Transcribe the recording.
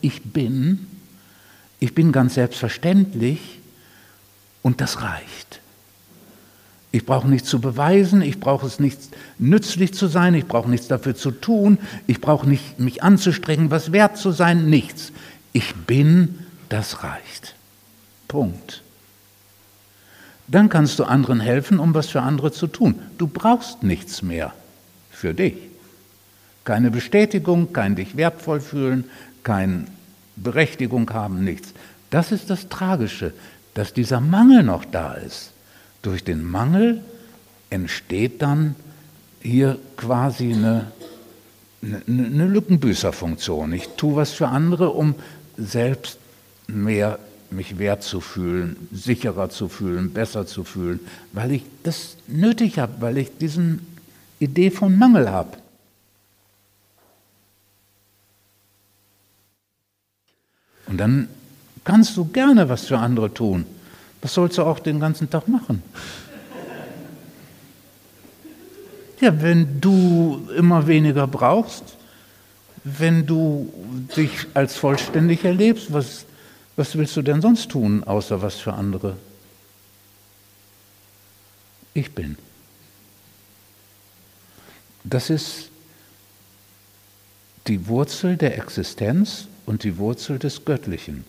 ich bin, ich bin ganz selbstverständlich und das reicht. Ich brauche nichts zu beweisen, ich brauche es nicht nützlich zu sein, ich brauche nichts dafür zu tun, ich brauche nicht mich anzustrengen, was wert zu sein, nichts. Ich bin, das reicht. Punkt. Dann kannst du anderen helfen, um was für andere zu tun. Du brauchst nichts mehr für dich. Keine Bestätigung, kein dich wertvoll fühlen, keine Berechtigung haben, nichts. Das ist das Tragische, dass dieser Mangel noch da ist. Durch den Mangel entsteht dann hier quasi eine, eine, eine Lückenbüßerfunktion. Ich tue was für andere, um selbst mehr mich wert zu fühlen, sicherer zu fühlen, besser zu fühlen, weil ich das nötig habe, weil ich diese Idee von Mangel habe. Und dann kannst du gerne was für andere tun. Das sollst du auch den ganzen Tag machen. Ja, wenn du immer weniger brauchst, wenn du dich als vollständig erlebst, was, was willst du denn sonst tun, außer was für andere? Ich bin. Das ist die Wurzel der Existenz und die Wurzel des Göttlichen.